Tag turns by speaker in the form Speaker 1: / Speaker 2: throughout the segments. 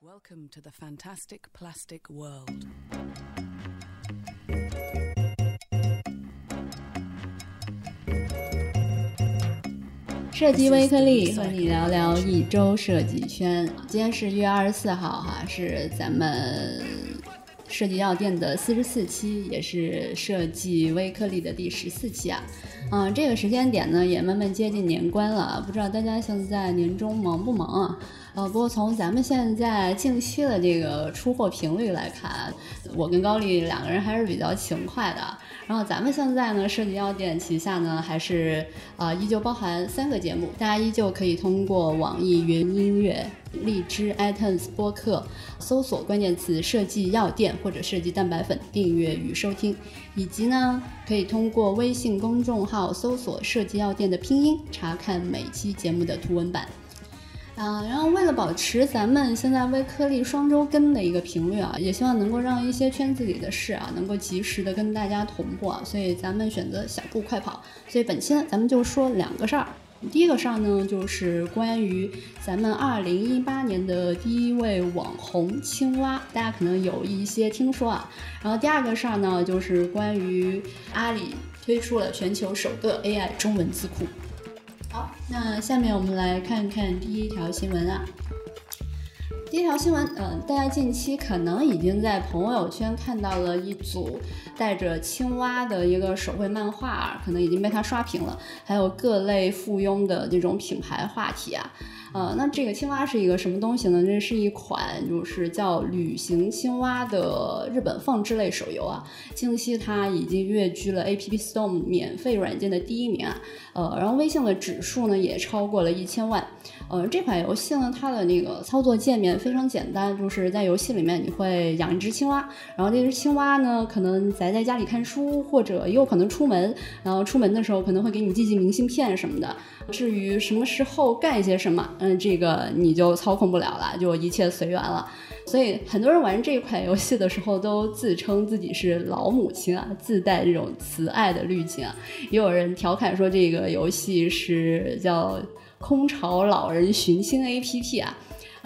Speaker 1: Welcome to the fantastic plastic world.
Speaker 2: 设计微颗粒和你聊聊一周设计圈。今天是一月二十四号，哈，是咱们设计药店的四十四期，也是设计微颗粒的第十四期啊。嗯，这个时间点呢，也慢慢接近年关了，不知道大家现在年终忙不忙啊？呃，不过从咱们现在近期的这个出货频率来看，我跟高丽两个人还是比较勤快的。然后咱们现在呢，设计药店旗下呢还是啊依旧包含三个节目，大家依旧可以通过网易云音乐、荔枝、iTunes 播客搜索关键词“设计药店”或者“设计蛋白粉”订阅与收听，以及呢可以通过微信公众号搜索“设计药店”的拼音查看每期节目的图文版。啊，然后为了保持咱们现在微颗粒双周更的一个频率啊，也希望能够让一些圈子里的事啊，能够及时的跟大家同步啊，所以咱们选择小步快跑。所以本期呢，咱们就说两个事儿。第一个事儿呢，就是关于咱们二零一八年的第一位网红青蛙，大家可能有一些听说啊。然后第二个事儿呢，就是关于阿里推出了全球首个 AI 中文字库。好，那下面我们来看看第一条新闻啊。第一条新闻，嗯，大家近期可能已经在朋友圈看到了一组带着青蛙的一个手绘漫画，可能已经被他刷屏了。还有各类附庸的这种品牌话题啊，呃，那这个青蛙是一个什么东西呢？这是一款就是叫旅行青蛙的日本放置类手游啊。近期它已经跃居了 App Store 免费软件的第一名啊，呃，然后微信的指数呢也超过了一千万。呃，这款游戏呢，它的那个操作界面非常简单，就是在游戏里面你会养一只青蛙，然后这只青蛙呢，可能宅在家里看书，或者也有可能出门，然后出门的时候可能会给你寄寄明信片什么的。至于什么时候干一些什么，嗯，这个你就操控不了了，就一切随缘了。所以很多人玩这款游戏的时候都自称自己是老母亲啊，自带这种慈爱的滤镜啊。也有人调侃说这个游戏是叫。空巢老人寻亲 A P P 啊，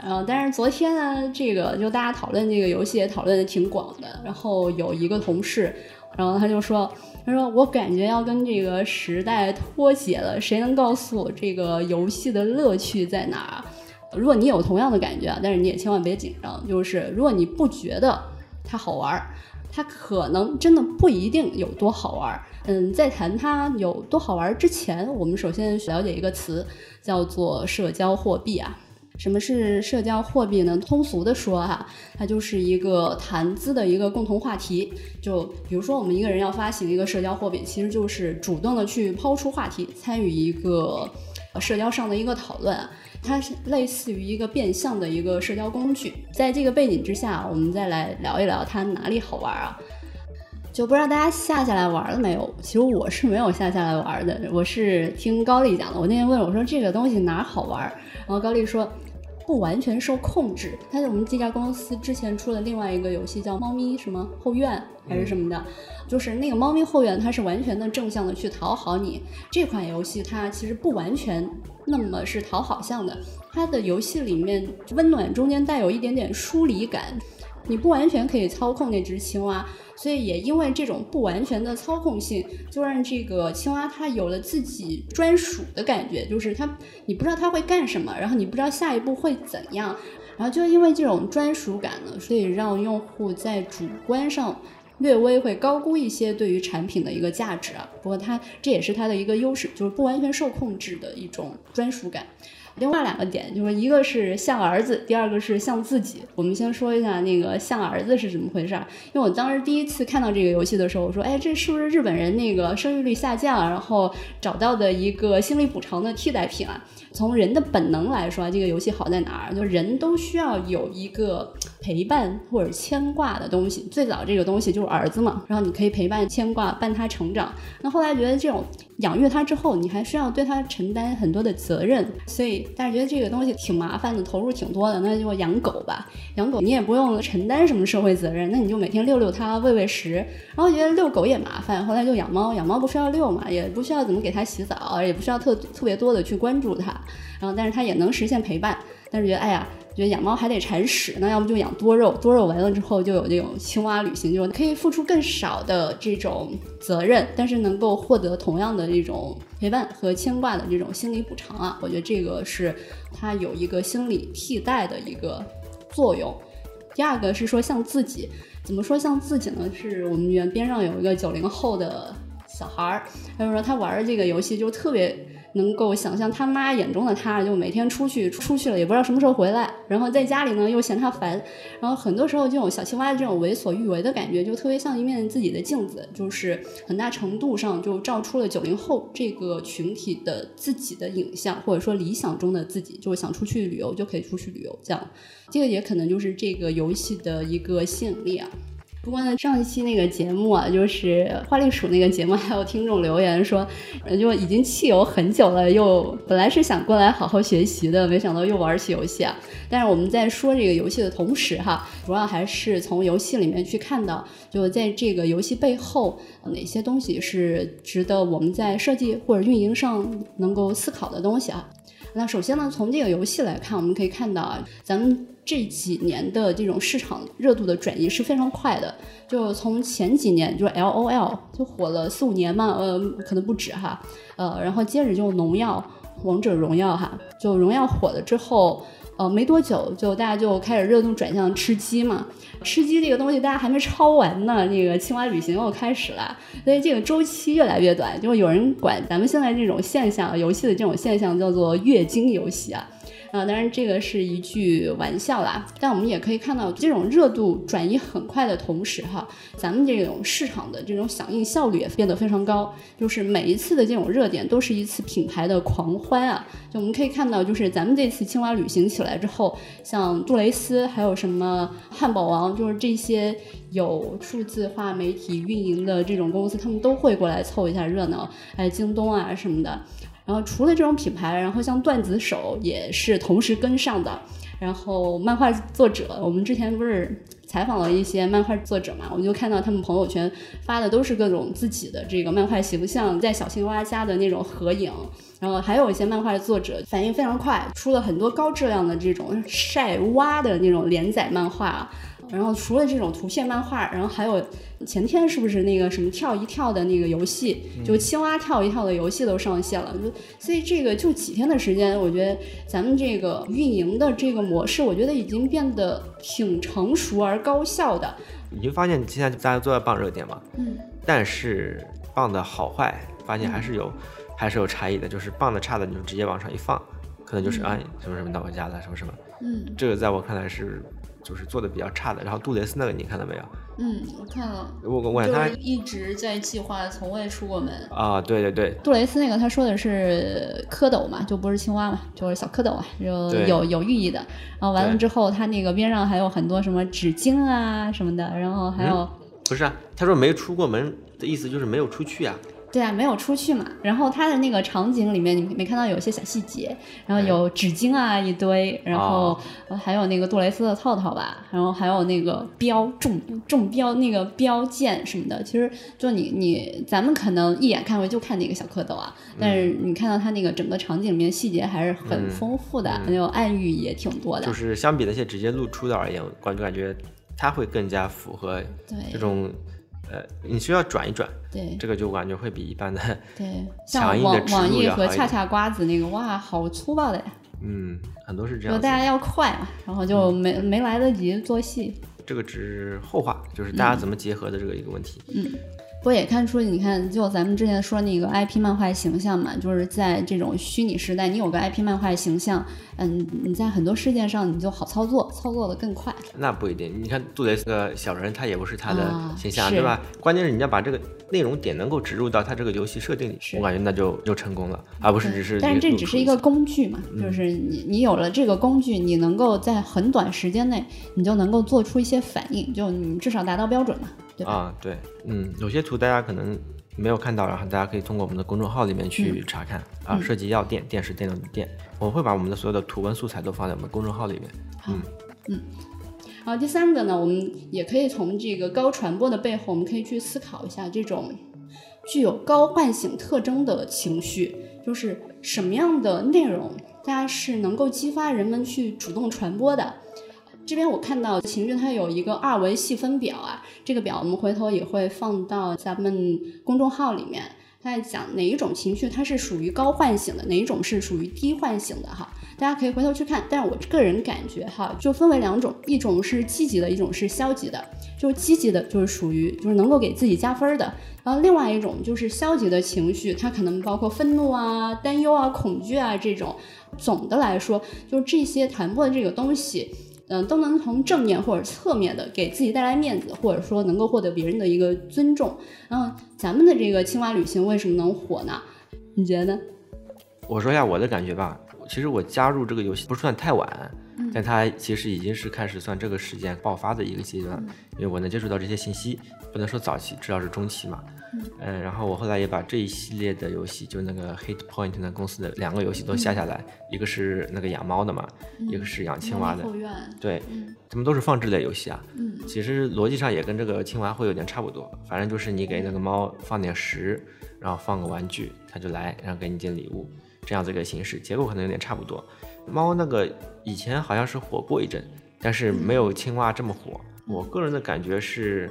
Speaker 2: 嗯但是昨天呢，这个就大家讨论这个游戏也讨论的挺广的。然后有一个同事，然后他就说，他说我感觉要跟这个时代脱节了。谁能告诉我这个游戏的乐趣在哪儿？如果你有同样的感觉啊，但是你也千万别紧张。就是如果你不觉得它好玩儿，它可能真的不一定有多好玩儿。嗯，在谈它有多好玩儿之前，我们首先了解一个词。叫做社交货币啊？什么是社交货币呢？通俗的说哈，它就是一个谈资的一个共同话题。就比如说，我们一个人要发行一个社交货币，其实就是主动的去抛出话题，参与一个社交上的一个讨论。它是类似于一个变相的一个社交工具。在这个背景之下，我们再来聊一聊它哪里好玩啊？就不知道大家下下来玩了没有？其实我是没有下下来玩的，我是听高丽讲的。我那天问我说这个东西哪好玩，然后高丽说不完全受控制。它是我们这家公司之前出了另外一个游戏叫《猫咪什么后院》还是什么的，就是那个猫咪后院，它是完全的正向的去讨好你。这款游戏它其实不完全那么是讨好向的，它的游戏里面温暖中间带有一点点疏离感。你不完全可以操控那只青蛙，所以也因为这种不完全的操控性，就让这个青蛙它有了自己专属的感觉，就是它你不知道它会干什么，然后你不知道下一步会怎样，然后就因为这种专属感呢，所以让用户在主观上略微会高估一些对于产品的一个价值啊。不过它这也是它的一个优势，就是不完全受控制的一种专属感。另外两个点就是一个是像儿子，第二个是像自己。我们先说一下那个像儿子是怎么回事儿。因为我当时第一次看到这个游戏的时候，我说：“哎，这是不是日本人那个生育率下降，然后找到的一个心理补偿的替代品啊？”从人的本能来说，这个游戏好在哪儿？就人都需要有一个 陪伴或者牵挂的东西。最早这个东西就是儿子嘛，然后你可以陪伴、牵挂、伴他成长。那后来觉得这种养育他之后，你还需要对他承担很多的责任，所以大家觉得这个东西挺麻烦的，投入挺多的。那就养狗吧，养狗你也不用承担什么社会责任，那你就每天遛遛它，喂喂食。然后觉得遛狗也麻烦，后来就养猫，养猫不需要遛嘛，也不需要怎么给它洗澡，也不需要特特别多的去关注它。然后，但是它也能实现陪伴，但是觉得哎呀，觉得养猫还得铲屎，那要不就养多肉，多肉完了之后就有这种青蛙旅行，就是可以付出更少的这种责任，但是能够获得同样的这种陪伴和牵挂的这种心理补偿啊，我觉得这个是它有一个心理替代的一个作用。第二个是说像自己，怎么说像自己呢？是我们园边上有一个九零后的小孩儿，他就说他玩这个游戏就特别。能够想象他妈眼中的他，就每天出去出去了，也不知道什么时候回来。然后在家里呢，又嫌他烦。然后很多时候，这种小青蛙的这种为所欲为的感觉，就特别像一面自己的镜子，就是很大程度上就照出了九零后这个群体的自己的影像，或者说理想中的自己，就是想出去旅游就可以出去旅游这样。这个也可能就是这个游戏的一个吸引力啊。不过呢，上一期那个节目啊，就是花栗鼠那个节目，还有听众留言说，就已经弃游很久了，又本来是想过来好好学习的，没想到又玩起游戏啊。但是我们在说这个游戏的同时哈，主要还是从游戏里面去看到，就在这个游戏背后哪些东西是值得我们在设计或者运营上能够思考的东西啊。那首先呢，从这个游戏来看，我们可以看到啊，咱们。这几年的这种市场热度的转移是非常快的，就从前几年就 L O L 就火了四五年嘛，呃，可能不止哈，呃，然后接着就农药、王者荣耀哈，就荣耀火了之后，呃，没多久就大家就开始热度转向吃鸡嘛，吃鸡这个东西大家还没抄完呢，那个青蛙旅行又开始了，所以这个周期越来越短，就有人管咱们现在这种现象，游戏的这种现象叫做月经游戏啊。啊，当然这个是一句玩笑啦，但我们也可以看到，这种热度转移很快的同时，哈，咱们这种市场的这种响应效率也变得非常高，就是每一次的这种热点都是一次品牌的狂欢啊！就我们可以看到，就是咱们这次青蛙旅行起来之后，像杜蕾斯，还有什么汉堡王，就是这些有数字化媒体运营的这种公司，他们都会过来凑一下热闹，还有京东啊什么的。然后除了这种品牌，然后像段子手也是同时跟上的。然后漫画作者，我们之前不是采访了一些漫画作者嘛，我就看到他们朋友圈发的都是各种自己的这个漫画形象在小青蛙家的那种合影。然后还有一些漫画作者反应非常快，出了很多高质量的这种晒蛙的那种连载漫画。然后除了这种图片漫画，然后还有前天是不是那个什么跳一跳的那个游戏，就青蛙跳一跳的游戏都上线了。就所以这个就几天的时间，我觉得咱们这个运营的这个模式，我觉得已经变得挺成熟而高效的。
Speaker 3: 你就发现现在大家都在傍热点嘛，
Speaker 2: 嗯，
Speaker 3: 但是傍的好坏，发现还是有还是有差异的。就是傍的差的，你就直接往上一放，可能就是啊什么什么到我家了，什么什么，
Speaker 2: 嗯，
Speaker 3: 这个在我看来是。就是做的比较差的，然后杜蕾斯那个你看到没有？
Speaker 2: 嗯，我看了。
Speaker 3: 我我问他
Speaker 2: 一直在计划，从未出过门。
Speaker 3: 啊，对对对。
Speaker 2: 杜蕾斯那个他说的是蝌蚪嘛，就不是青蛙嘛，就是小蝌蚪啊，就有有寓意的。然后完了之后，他那个边上还有很多什么纸巾啊什么的，然后还有。
Speaker 3: 不是啊，他说没出过门的意思就是没有出去啊。
Speaker 2: 对啊，没有出去嘛。然后它的那个场景里面，你没看到有些小细节，然后有纸巾啊一堆，然后还有那个杜蕾斯的套套吧，然后还有那个标中中标那个标件什么的。其实就你你咱们可能一眼看过就看那个小蝌蚪啊，但是你看到它那个整个场景里面细节还是很丰富的，还有暗喻也挺多的。
Speaker 3: 就是相比那些直接露出的而言，观众感觉它会更加符合这种。呃，你需要转一转，
Speaker 2: 对，
Speaker 3: 这个就感觉会比一般的
Speaker 2: 对，像网网易和恰恰瓜子那个，哇，好粗暴的呀。
Speaker 3: 嗯，很多是这样。
Speaker 2: 就大家要快嘛，然后就没没来得及做戏。
Speaker 3: 这个只是后话，就是大家怎么结合的这个一个问题。
Speaker 2: 嗯。不也看出，你看，就咱们之前说那个 IP 漫画形象嘛，就是在这种虚拟时代，你有个 IP 漫画形象，嗯，你在很多事件上你就好操作，操作的更快。
Speaker 3: 那不一定，你看杜蕾斯个小人，他也不是他的形象，对吧？关键是你要把这个内容点能够植入到他这个游戏设定里，我感觉那就就成功了，而不是只是。
Speaker 2: 但是这只是一个工具嘛，就是你你有了这个工具，你能够在很短时间内，你就能够做出一些反应，就你至少达到标准嘛。
Speaker 3: 对啊，对，嗯，有些图大家可能没有看到，然后大家可以通过我们的公众号里面去查看啊。涉及药店，电视电脑的店，我们会把我们的所有的图文素材都放在我们公众号里面。
Speaker 2: 嗯嗯。然后第三个呢，我们也可以从这个高传播的背后，我们可以去思考一下这种具有高唤醒特征的情绪，就是什么样的内容它是能够激发人们去主动传播的。这边我看到情绪它有一个二维细分表啊，这个表我们回头也会放到咱们公众号里面。它在讲哪一种情绪它是属于高唤醒的，哪一种是属于低唤醒的哈，大家可以回头去看。但是我个人感觉哈，就分为两种，一种是积极的，一种是消极的。就积极的，就是属于就是能够给自己加分的。然后另外一种就是消极的情绪，它可能包括愤怒啊、担忧啊、恐惧啊这种。总的来说，就是这些传播的这个东西。嗯，都能从正面或者侧面的给自己带来面子，或者说能够获得别人的一个尊重。然后咱们的这个青蛙旅行为什么能火呢？你觉得？
Speaker 3: 我说一下我的感觉吧。其实我加入这个游戏不算太晚，但它其实已经是开始算这个时间爆发的一个阶段，因为我能接触到这些信息，不能说早期，至少是中期嘛。嗯，然后我后来也把这一系列的游戏，就那个 Hit Point 那公司的两个游戏都下下来，一个是那个养猫的嘛，一个是养青蛙的。对，他们都是放置类游戏啊。嗯，其实逻辑上也跟这个青蛙会有点差不多，反正就是你给那个猫放点食，然后放个玩具，它就来，然后给你件礼物，这样子一个形式，结构可能有点差不多。猫那个以前好像是火过一阵，但是没有青蛙这么火。我个人的感觉是。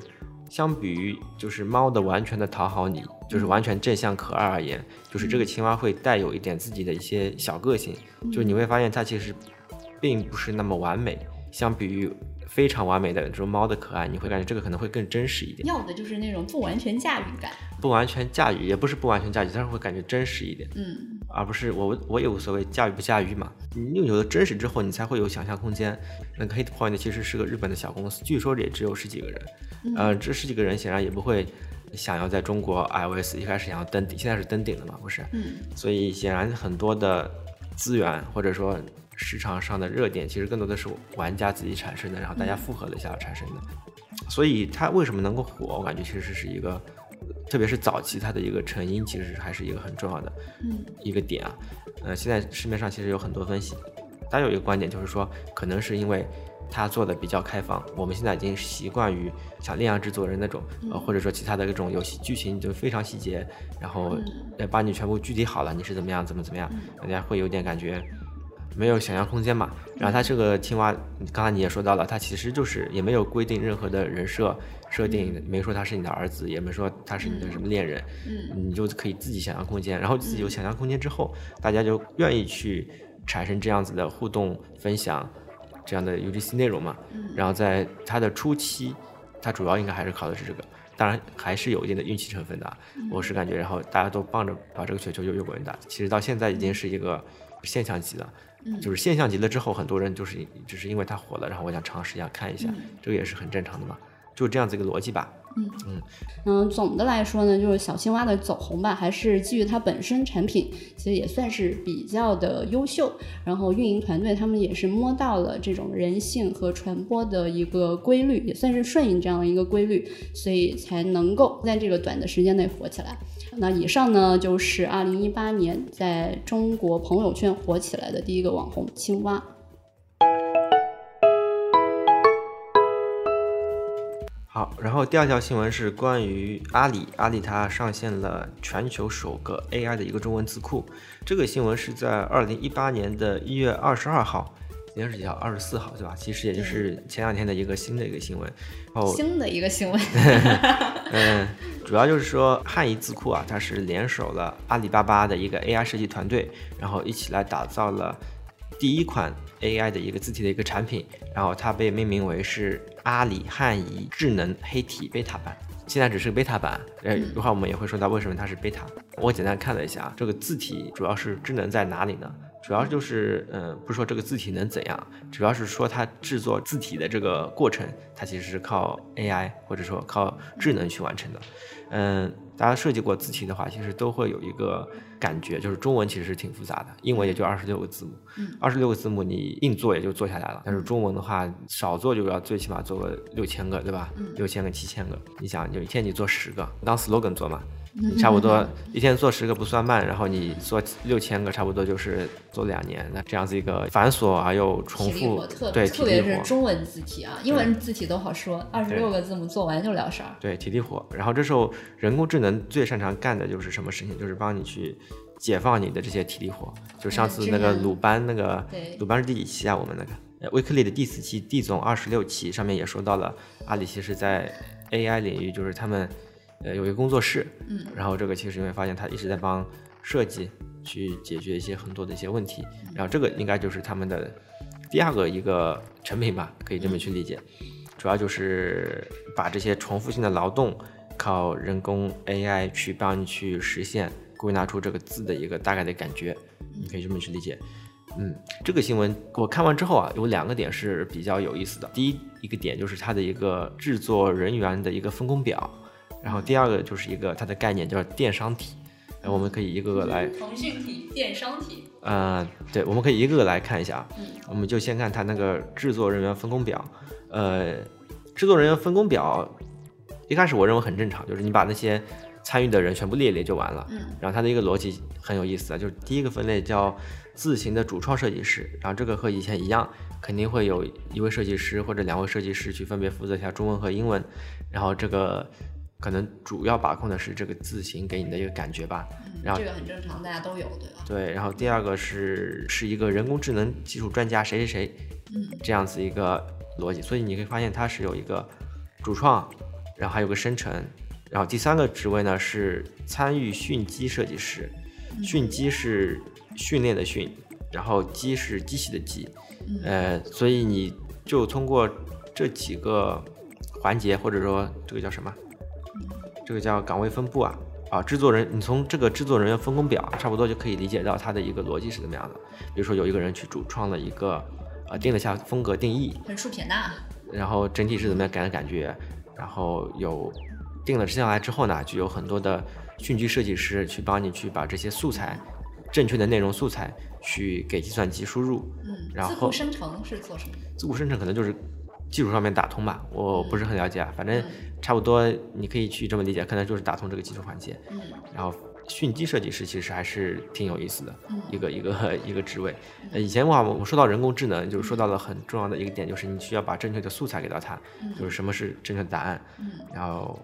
Speaker 3: 相比于就是猫的完全的讨好你，就是完全正向可爱而言，就是这个青蛙会带有一点自己的一些小个性，就你会发现它其实并不是那么完美，相比于。非常完美的这种猫的可爱，你会感觉这个可能会更真实一点。
Speaker 2: 要的就是那种不完全驾驭感。
Speaker 3: 不完全驾驭也不是不完全驾驭，但是会感觉真实一点。
Speaker 2: 嗯，
Speaker 3: 而不是我我也无所谓驾驭不驾驭嘛。你有了真实之后，你才会有想象空间。那个 Hit Point 其实是个日本的小公司，据说也只有十几个人。呃，这十几个人显然也不会想要在中国 iOS 一开始想要登顶，现在是登顶了嘛，不是？
Speaker 2: 嗯。
Speaker 3: 所以显然很多的资源或者说。市场上的热点其实更多的是玩家自己产生的，然后大家复合了一下产生的。所以它为什么能够火？我感觉其实是一个，特别是早期它的一个成因，其实还是一个很重要的一个点啊。呃，现在市面上其实有很多分析，大家有一个观点就是说，可能是因为它做的比较开放，我们现在已经习惯于像《恋爱制作人》那种，呃，或者说其他的这种游戏剧情就非常细节，然后呃把你全部具体好了，你是怎么样，怎么怎么样，大家会有点感觉。没有想象空间嘛？然后它这个青蛙，刚才你也说到了，它其实就是也没有规定任何的人设设定，没说他是你的儿子，也没说他是你的什么恋人，
Speaker 2: 嗯，
Speaker 3: 你就可以自己想象空间。然后自己有想象空间之后，大家就愿意去产生这样子的互动分享，这样的 UGC 内容嘛。然后在它的初期，它主要应该还是靠的是这个，当然还是有一定的运气成分的。我是感觉，然后大家都帮着把这个雪球越越滚越大。其实到现在已经是一个现象级了。就是现象级了之后，很多人就是只是因为它火了，然后我想尝试一下看一下，这个也是很正常的嘛，就这样子一个逻辑吧。
Speaker 2: 嗯嗯嗯，总的来说呢，就是小青蛙的走红吧，还是基于它本身产品，其实也算是比较的优秀。然后运营团队他们也是摸到了这种人性和传播的一个规律，也算是顺应这样的一个规律，所以才能够在这个短的时间内火起来。那以上呢，就是二零一八年在中国朋友圈火起来的第一个网红青蛙。
Speaker 3: 好，然后第二条新闻是关于阿里，阿里它上线了全球首个 AI 的一个中文字库。这个新闻是在二零一八年的一月二十二号，今天是几号？二十四号，对吧？其实也就是前两天的一个新的一个新闻。然后，
Speaker 2: 新的一个新闻。
Speaker 3: 嗯。主要就是说，汉仪字库啊，它是联手了阿里巴巴的一个 AI 设计团队，然后一起来打造了第一款 AI 的一个字体的一个产品，然后它被命名为是阿里汉仪智能黑体贝塔版。现在只是贝塔版，呃，一会儿我们也会说到为什么它是贝塔。我简单看了一下，这个字体主要是智能在哪里呢？主要就是，嗯，不是说这个字体能怎样，主要是说它制作字体的这个过程，它其实是靠 AI 或者说靠智能去完成的。嗯，大家设计过字体的话，其实都会有一个感觉，就是中文其实是挺复杂的，英文也就二十六个字母，二十六个字母你硬做也就做下来了，但是中文的话少做就要最起码做个六千个，对吧？六千个、七千个，你想有一天你做十个，当 slogan 做嘛？差不多一天做十个不算慢，然后你做六千个，差不多就是做两年。那这样子一个繁琐而又重复，对，
Speaker 2: 特别是中文字体啊，英文字体都好说，二十六个字母做完就了事儿。
Speaker 3: 对，体力活。然后这时候人工智能最擅长干的就是什么事情？就是帮你去解放你的这些体力活。就上次那个鲁班那个
Speaker 2: 对
Speaker 3: 鲁班是第几期啊？我们那个呃威克利的第四期，D 总二十六期上面也说到了，阿里其实在 AI 领域就是他们呃有一个工作室，
Speaker 2: 嗯，
Speaker 3: 然后这个其实你会发现他一直在帮设计去解决一些很多的一些问题，然后这个应该就是他们的第二个一个成品吧，可以这么去理解，主要就是把这些重复性的劳动靠人工 AI 去帮你去实现，归纳出这个字的一个大概的感觉，你可以这么去理解。嗯，这个新闻我看完之后啊，有两个点是比较有意思的。第一一个点就是它的一个制作人员的一个分工表，然后第二个就是一个它的概念叫电商体，呃我们可以一个个来，
Speaker 2: 腾讯体、电商体，
Speaker 3: 呃，对，我们可以一个个来看一下。
Speaker 2: 嗯，
Speaker 3: 我们就先看它那个制作人员分工表，呃，制作人员分工表一开始我认为很正常，就是你把那些参与的人全部列列就完了。
Speaker 2: 嗯，
Speaker 3: 然后它的一个逻辑很有意思啊，就是第一个分类叫自行的主创设计师，然后这个和以前一样，肯定会有一位设计师或者两位设计师去分别负责一下中文和英文，然后这个可能主要把控的是这个字形给你的一个感觉吧。然后
Speaker 2: 这个很正常，大家都有，对吧？
Speaker 3: 对，然后第二个是是一个人工智能技术专家谁谁谁，
Speaker 2: 嗯，
Speaker 3: 这样子一个逻辑，所以你可以发现它是有一个主创，然后还有个生成，然后第三个职位呢是参与训机设计师，训机是训练的训，然后机是机器的机，呃，所以你就通过这几个环节，或者说这个叫什么？这个叫岗位分布啊啊，制作人，你从这个制作人员分工表差不多就可以理解到它的一个逻辑是怎么样的。比如说有一个人去主创了一个，呃，定了下风格定义，
Speaker 2: 横竖撇捺，
Speaker 3: 然后整体是怎么样感的感觉，然后有定了下来之后呢，就有很多的训区设计师去帮你去把这些素材，正确的内容素材去给计算机输入，
Speaker 2: 嗯，
Speaker 3: 然后
Speaker 2: 字库生成是做什么？
Speaker 3: 字库生成可能就是技术上面打通吧，我不是很了解啊，反正差不多你可以去这么理解，可能就是打通这个技术环节。
Speaker 2: 嗯
Speaker 3: 然后训机设计师其实还是挺有意思的
Speaker 2: 嗯
Speaker 3: 一个一个一个职位。呃，以前的话我们说到人工智能，就是说到了很重要的一个点，就是你需要把正确的素材给到它，就是什么是正确的答案。
Speaker 2: 嗯
Speaker 3: 然后，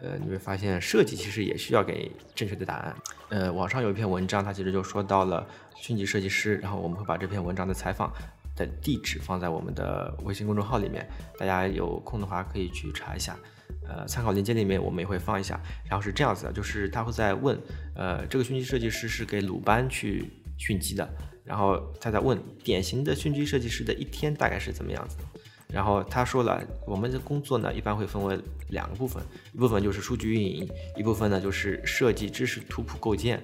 Speaker 3: 呃，你会发现设计其实也需要给正确的答案。呃，网上有一篇文章，它其实就说到了训机设计师，然后我们会把这篇文章的采访的地址放在我们的微信公众号里面，大家有空的话可以去查一下。呃，参考链接里面我们也会放一下。然后是这样子的，就是他会在问，呃，这个训机设计师是给鲁班去训机的，然后他在问典型的训机设计师的一天大概是怎么样子。然后他说了，我们的工作呢一般会分为两个部分，一部分就是数据运营，一部分呢就是设计知识图谱构建。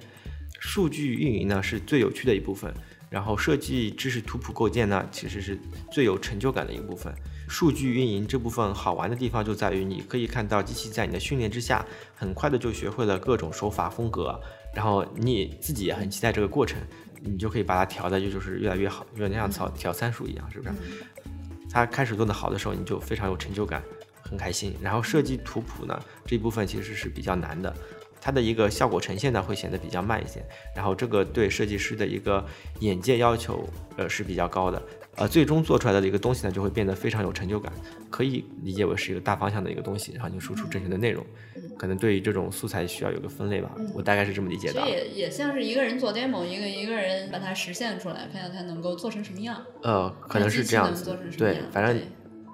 Speaker 3: 数据运营呢是最有趣的一部分，然后设计知识图谱构建呢其实是最有成就感的一个部分。数据运营这部分好玩的地方就在于，你可以看到机器在你的训练之下，很快的就学会了各种手法风格，然后你自己也很期待这个过程，你就可以把它调的就就是越来越好，有点像调调参数一样，是不是？它开始做的好的时候，你就非常有成就感，很开心。然后设计图谱呢这一部分其实是比较难的，它的一个效果呈现呢会显得比较慢一些。然后这个对设计师的一个眼界要求呃是比较高的，呃，最终做出来的一个东西呢就会变得非常有成就感，可以理解为是一个大方向的一个东西，然后你输出正确的内容。可能对于这种素材需要有个分类吧，我大概是这么理解的
Speaker 2: 也也像是一个人做 demo，一个一个人把它实现出来，看看它能够做成什么样。
Speaker 3: 呃，可能是这样子对，反正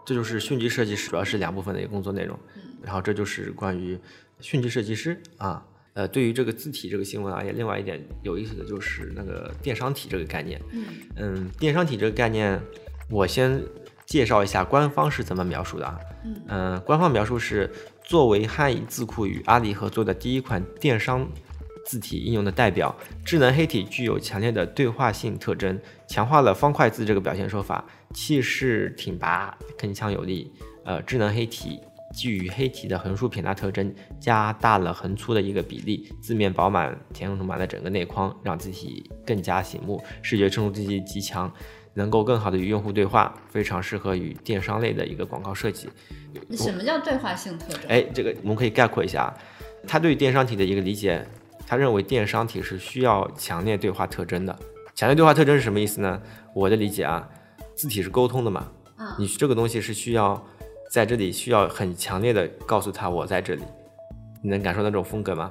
Speaker 3: 这就是训机设计师主要是两部分的一个工作内容，然后这就是关于训斥设计师啊。呃，对于这个字体这个新闻而言另外一点有意思的就是那个电商体这个概念。
Speaker 2: 嗯
Speaker 3: 嗯，电商体这个概念，我先介绍一下官方是怎么描述的啊。
Speaker 2: 嗯
Speaker 3: 呃官方描述是作为汉语字库与阿里合作的第一款电商字体应用的代表，智能黑体具有强烈的对话性特征，强化了方块字这个表现手法，气势挺拔，铿锵有力。呃，智能黑体基于黑体的横竖撇捺特征，加大了横粗的一个比例，字面饱满，填充满了整个内框，让字体更加醒目，视觉冲击力极强。能够更好的与用户对话，非常适合于电商类的一个广告设计。
Speaker 2: 那什么叫对话性特征？
Speaker 3: 哎，这个我们可以概括一下，他对电商体的一个理解，他认为电商体是需要强烈对话特征的。强烈对话特征是什么意思呢？我的理解啊，字体是沟通的嘛，
Speaker 2: 嗯
Speaker 3: 你这个东西是需要在这里需要很强烈的告诉他我在这里，你能感受到这种风格吗？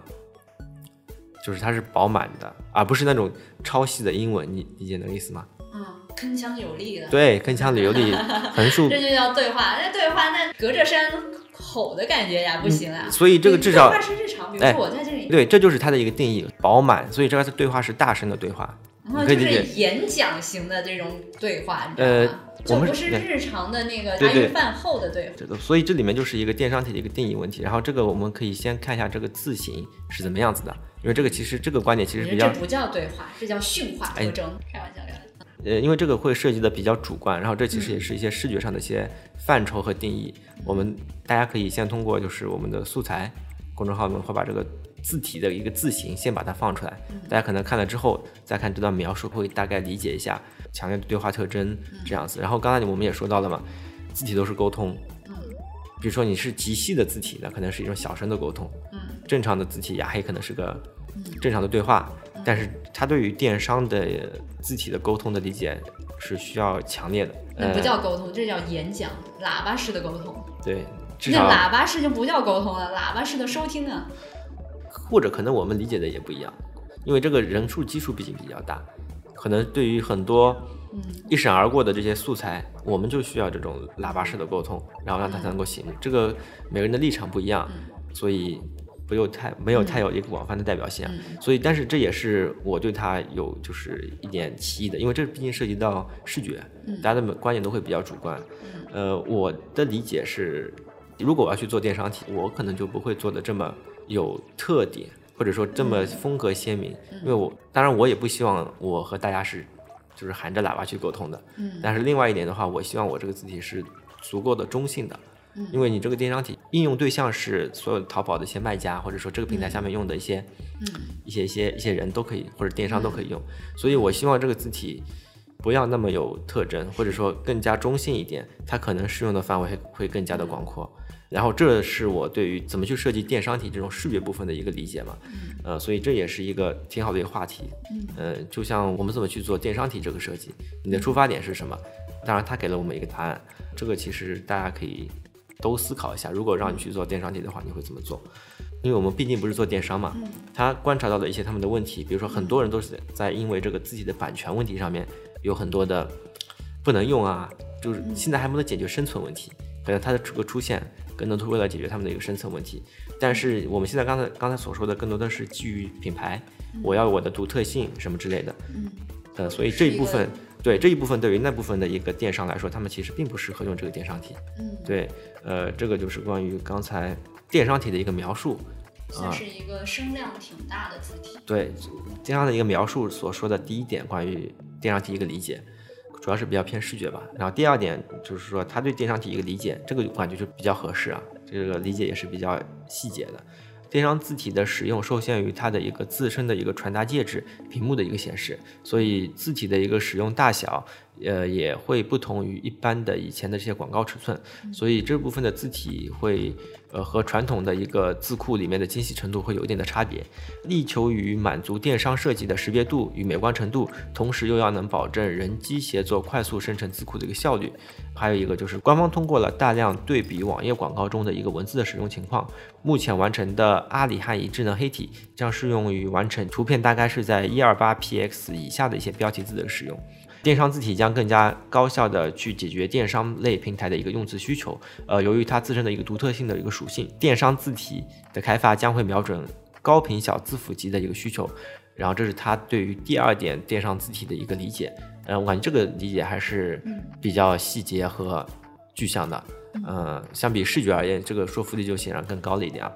Speaker 3: 就是它是饱满的，而不是那种超细的英文。你理解那个意思吗？
Speaker 2: 啊，铿锵有力的。
Speaker 3: 对，铿锵有力，横竖。
Speaker 2: 这就叫对话。那对话，那隔着山吼的感觉呀，不行啊。
Speaker 3: 所以这个至少
Speaker 2: 对话是日常，比如说我在这里，
Speaker 3: 对，这就是它的一个定义，饱满。所以这个对话是大声的对话。
Speaker 2: 然后就是演讲型的这种对话，你知道吗？就不是日常的那个茶余饭后的对话。
Speaker 3: 所以这里面就是一个电商体的一个定义问题。然后这个我们可以先看一下这个字形是怎么样子的，因为这个其实这个观点其实比较
Speaker 2: 这不叫对话，这叫驯化特征。开玩笑，开玩笑。
Speaker 3: 呃，因为这个会涉及的比较主观，然后这其实也是一些视觉上的一些范畴和定义。我们大家可以先通过就是我们的素材公众号，我们会把这个。字体的一个字形，先把它放出来，大家可能看了之后再看这段描述，会大概理解一下强烈的对话特征这样子。然后刚才我们也说到了嘛，字体都是沟通，嗯，比如说你是极细的字体，那可能是一种小声的沟通，嗯，正常的字体雅黑可能是个正常的对话，但是它对于电商的字体的沟通的理解是需要强烈的，
Speaker 2: 那不叫沟通，这叫演讲，喇叭式的沟通，
Speaker 3: 对，
Speaker 2: 那喇叭式就不叫沟通了，喇叭式的收听啊。
Speaker 3: 或者可能我们理解的也不一样，因为这个人数基数毕竟比较大，可能对于很多一闪而过的这些素材，我们就需要这种喇叭式的沟通，然后让它才能够醒目。这个每个人的立场不一样，所以不有太没有太有一个广泛的代表性。所以，但是这也是我对它有就是一点歧义的，因为这毕竟涉及到视觉，大家的观点都会比较主观。呃，我的理解是，如果我要去做电商体，我可能就不会做的这么。有特点，或者说这么风格鲜明，因为我当然我也不希望我和大家是就是含着喇叭去沟通的，嗯，但是另外一点的话，我希望我这个字体是足够的中性的，嗯，因为你这个电商体应用对象是所有淘宝的一些卖家，或者说这个平台下面用的一些，嗯，一些一些一些人都可以，或者电商都可以用，所以我希望这个字体不要那么有特征，或者说更加中性一点，它可能适用的范围会更加的广阔。然后这是我对于怎么去设计电商体这种视觉部分的一个理解嘛，呃，所以这也是一个挺好的一个话题，呃，就像我们怎么去做电商体这个设计，你的出发点是什么？当然他给了我们一个答案，这个其实大家可以都思考一下，如果让你去做电商体的话，你会怎么做？因为我们毕竟不是做电商嘛，他观察到的一些他们的问题，比如说很多人都是在因为这个自己的版权问题上面有很多的不能用啊，就是现在还没能解决生存问题，可能它的这个出现。更多是为了解决他们的一个生存问题，但是我们现在刚才刚才所说的更多的是基于品牌，我要我的独特性什么之类的，嗯，呃，所以这一部分对这一部分对于那部分的一个电商来说，他们其实并不适合用这个电商体，嗯，对，呃，这个就是关于刚才电商体的一个描述，
Speaker 2: 算是一个声量挺大的字体，
Speaker 3: 对，电商的一个描述所说的第一点关于电商体一个理解。主要是比较偏视觉吧，然后第二点就是说他对电商体一个理解，这个感觉就比较合适啊，这个理解也是比较细节的。电商字体的使用受限于它的一个自身的一个传达介质屏幕的一个显示，所以字体的一个使用大小，呃，也会不同于一般的以前的这些广告尺寸，所以这部分的字体会。呃，和传统的一个字库里面的精细程度会有一定的差别，力求于满足电商设计的识别度与美观程度，同时又要能保证人机协作快速生成字库的一个效率。还有一个就是官方通过了大量对比网页广告中的一个文字的使用情况，目前完成的阿里汉仪智能黑体将适用于完成图片大概是在一二八 px 以下的一些标题字的使用。电商字体将更加高效的去解决电商类平台的一个用字需求。呃，由于它自身的一个独特性的一个属性，电商字体的开发将会瞄准高频小字符集的一个需求。然后，这是他对于第二点电商字体的一个理解。嗯，我感觉这个理解还是比较细节和具象的。嗯，相比视觉而言，这个说服力就显然更高了一点啊。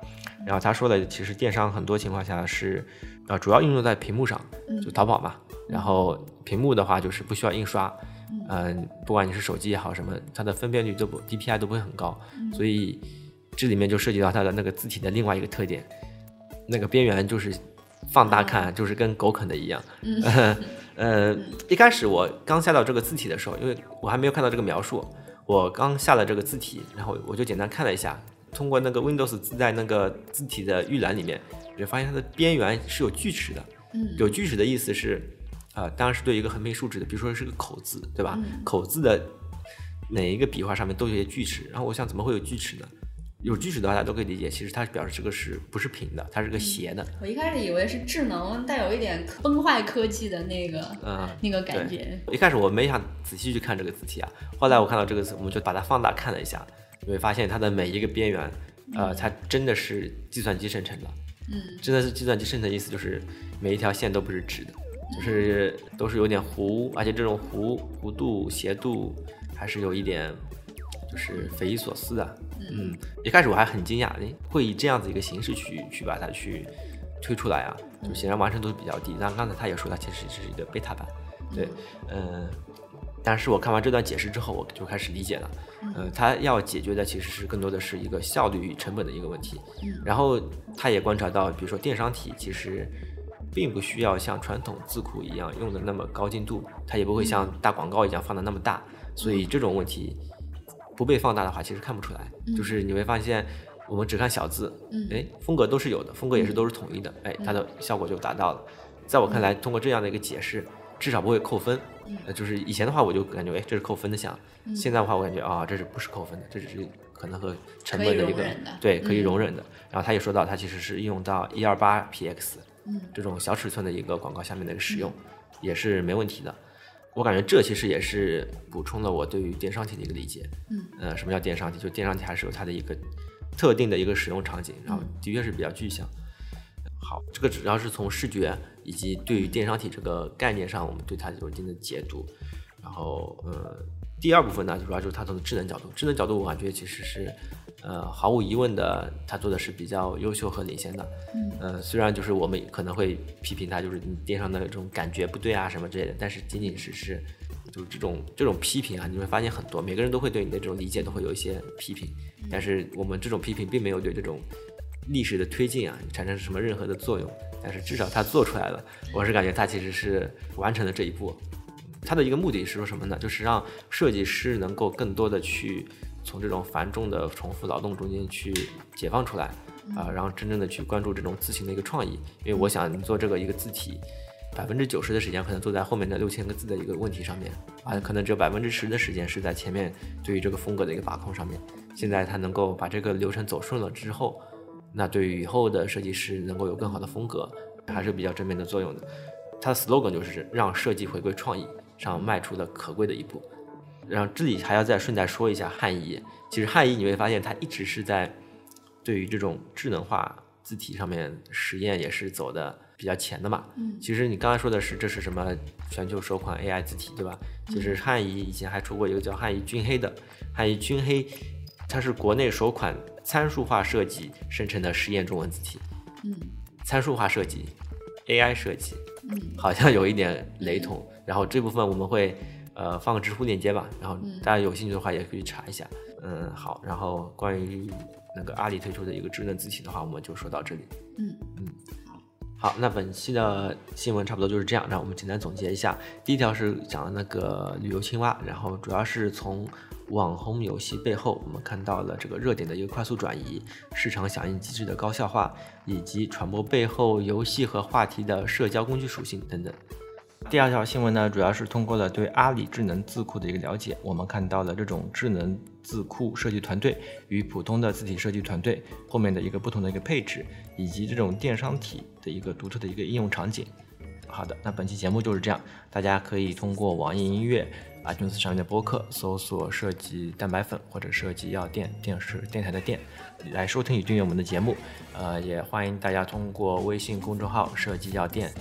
Speaker 3: 然后他说的，其实电商很多情况下是，呃，主要应用在屏幕上，就淘宝嘛。然后屏幕的话就是不需要印刷，嗯，不管你是手机也好什么，它的分辨率都不 DPI 都不会很高，所以这里面就涉及到它的那个字体的另外一个特点，那个边缘就是放大看就是跟狗啃的一样。嗯 呃，一开始我刚下到这个字体的时候，因为我还没有看到这个描述，我刚下了这个字体，然后我就简单看了一下，通过那个 Windows 自带那个字体的预览里面，我就发现它的边缘是有锯齿的，有锯齿的意思是。啊，当然是对一个横平竖直的，比如说是个口字，对吧？口字的哪一个笔画上面都有些锯齿，然后我想怎么会有锯齿呢？有锯齿的话，大家都可以理解，其实它表示这个是不是平的，它是个斜的。
Speaker 2: 我一开始以为是智能，带有一点崩坏科技的那个，
Speaker 3: 嗯，
Speaker 2: 那个感觉。
Speaker 3: 一开始我没想仔细去看这个字体啊，后来我看到这个字，我们就把它放大看了一下，你会发现它的每一个边缘，呃，它真的是计算机生成的。
Speaker 2: 嗯，
Speaker 3: 真的是计算机生成的意思就是每一条线都不是直的，就是都是有点弧，而且这种弧弧度、斜度还是有一点就是匪夷所思的。嗯，一开始我还很惊讶，哎，会以这样子一个形式去去把它去推出来啊，就显然完成度比较低。但刚才他也说，它其实是一个贝塔版，对，嗯。但是我看完这段解释之后，我就开始理解了，呃，他要解决的其实是更多的是一个效率与成本的一个问题。然后他也观察到，比如说电商体其实并不需要像传统字库一样用的那么高精度，它也不会像大广告一样放的那么大，所以这种问题不被放大的话，其实看不出来。就是你会发现，我们只看小字，哎，风格都是有的，风格也是都是统一的，哎，它的效果就达到了。在我看来，通过这样的一个解释。至少不会扣分，呃，就是以前的话我就感觉，哎，这是扣分的项，现在的话我感觉啊，这是不是扣分的？这只是可能和成本的一个对可以容忍的。然后他也说到，他其实是应用到一二八 px，嗯，这种小尺寸的一个广告下面的一个使用，也是没问题的。我感觉这其实也是补充了我对于电商体的一个理解，嗯，呃，什么叫电商体？就电商体还是有它的一个特定的一个使用场景，然后的确是比较具象。好，这个主要是从视觉以及对于电商体这个概念上，我们对它有一定的解读。然后，呃，第二部分呢，主要就是它从智能角度。智能角度，我感觉其实是，呃，毫无疑问的，他做的是比较优秀和领先的。嗯。呃，虽然就是我们可能会批评他，就是你电商的这种感觉不对啊什么之类的，但是仅仅是是，就是这种这种批评啊，你会发现很多，每个人都会对你的这种理解都会有一些批评，但是我们这种批评并没有对这种。历史的推进啊，产生什么任何的作用？但是至少他做出来了，我是感觉他其实是完成了这一步。他的一个目的是说什么呢？就是让设计师能够更多的去从这种繁重的重复劳动中间去解放出来啊，然后真正的去关注这种字形的一个创意。因为我想你做这个一个字体，百分之九十的时间可能坐在后面的六千个字的一个问题上面啊，可能只有百分之十的时间是在前面对于这个风格的一个把控上面。现在他能够把这个流程走顺了之后。那对于以后的设计师能够有更好的风格，还是比较正面的作用的。它的 slogan 就是让设计回归创意，上迈出了可贵的一步。然后这里还要再顺带说一下汉仪，其实汉仪你会发现它一直是在对于这种智能化字体上面实验也是走的比较前的嘛。嗯。其实你刚才说的是这是什么全球首款 AI 字体对吧？其实汉仪以前还出过一个叫汉仪君黑的，汉仪君黑，它是国内首款。参数化设计生成的实验中文字体，
Speaker 2: 嗯，
Speaker 3: 参数化设计，AI 设计，
Speaker 2: 嗯，
Speaker 3: 好像有一点雷同。然后这部分我们会呃放个知乎链接吧，然后大家有兴趣的话也可以查一下。嗯，好。然后关于那个阿里推出的一个智能字体的话，我们就说到这里。
Speaker 2: 嗯
Speaker 3: 嗯，好。那本期的新闻差不多就是这样，让我们简单总结一下。第一条是讲的那个旅游青蛙，然后主要是从。网红游戏背后，我们看到了这个热点的一个快速转移，市场响应机制的高效化，以及传播背后游戏和话题的社交工具属性等等。第二条新闻呢，主要是通过了对阿里智能字库的一个了解，我们看到了这种智能字库设计团队与普通的字体设计团队后面的一个不同的一个配置，以及这种电商体的一个独特的一个应用场景。好的，那本期节目就是这样，大家可以通过网易音乐。iTunes 上面的播客搜索“设计蛋白粉”或者“设计药店”，电视电台的店，来收听与订阅我们的节目。呃，也欢迎大家通过微信公众号“设计药店”，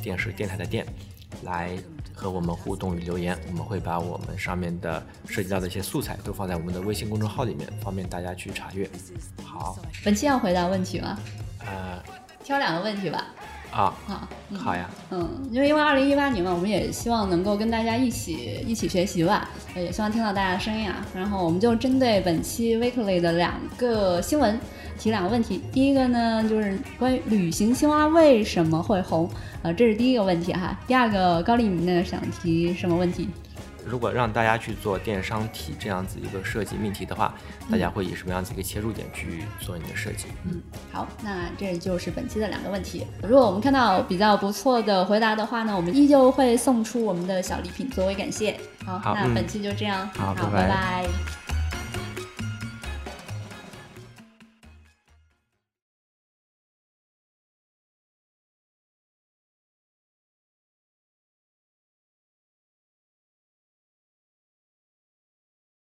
Speaker 3: 电视电台的店，来和我们互动与留言。我们会把我们上面的涉及到的一些素材都放在我们的微信公众号里面，方便大家去查阅。好，
Speaker 2: 本期要回答问题吗？
Speaker 3: 呃，
Speaker 2: 挑两个问题吧。
Speaker 3: 啊，好，好呀，
Speaker 2: 嗯，因为因为二零一八年嘛，我们也希望能够跟大家一起一起学习吧，也希望听到大家的声音啊。然后我们就针对本期 Weekly 的两个新闻提两个问题。第一个呢，就是关于旅行青蛙为什么会红啊，这是第一个问题哈。第二个，高丽明呢想提什么问题？
Speaker 3: 如果让大家去做电商体这样子一个设计命题的话，大家会以什么样子一个切入点去做你的设计？
Speaker 2: 嗯，好，那这就是本期的两个问题。如果我们看到比较不错的回答的话呢，我们依旧会送出我们的小礼品作为感谢。好，那本期就这样，
Speaker 3: 好，
Speaker 2: 拜拜。